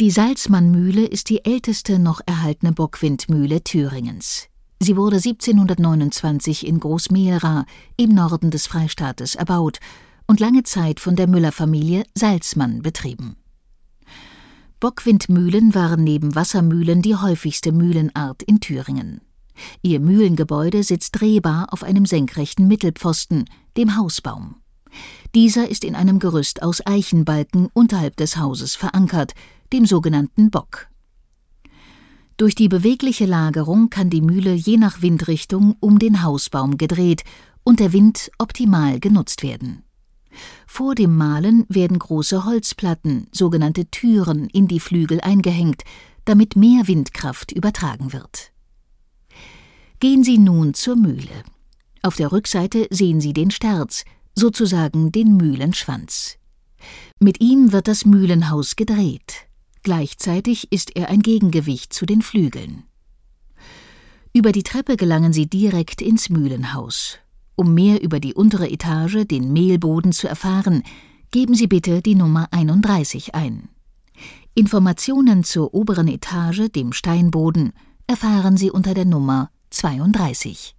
Die Salzmannmühle ist die älteste noch erhaltene Bockwindmühle Thüringens. Sie wurde 1729 in Großmehlra im Norden des Freistaates erbaut und lange Zeit von der Müllerfamilie Salzmann betrieben. Bockwindmühlen waren neben Wassermühlen die häufigste Mühlenart in Thüringen. Ihr Mühlengebäude sitzt drehbar auf einem senkrechten Mittelpfosten, dem Hausbaum. Dieser ist in einem Gerüst aus Eichenbalken unterhalb des Hauses verankert, dem sogenannten Bock. Durch die bewegliche Lagerung kann die Mühle je nach Windrichtung um den Hausbaum gedreht und der Wind optimal genutzt werden. Vor dem Mahlen werden große Holzplatten, sogenannte Türen, in die Flügel eingehängt, damit mehr Windkraft übertragen wird. Gehen Sie nun zur Mühle. Auf der Rückseite sehen Sie den Sterz, sozusagen den Mühlenschwanz. Mit ihm wird das Mühlenhaus gedreht. Gleichzeitig ist er ein Gegengewicht zu den Flügeln. Über die Treppe gelangen Sie direkt ins Mühlenhaus. Um mehr über die untere Etage, den Mehlboden, zu erfahren, geben Sie bitte die Nummer 31 ein. Informationen zur oberen Etage, dem Steinboden, erfahren Sie unter der Nummer 32.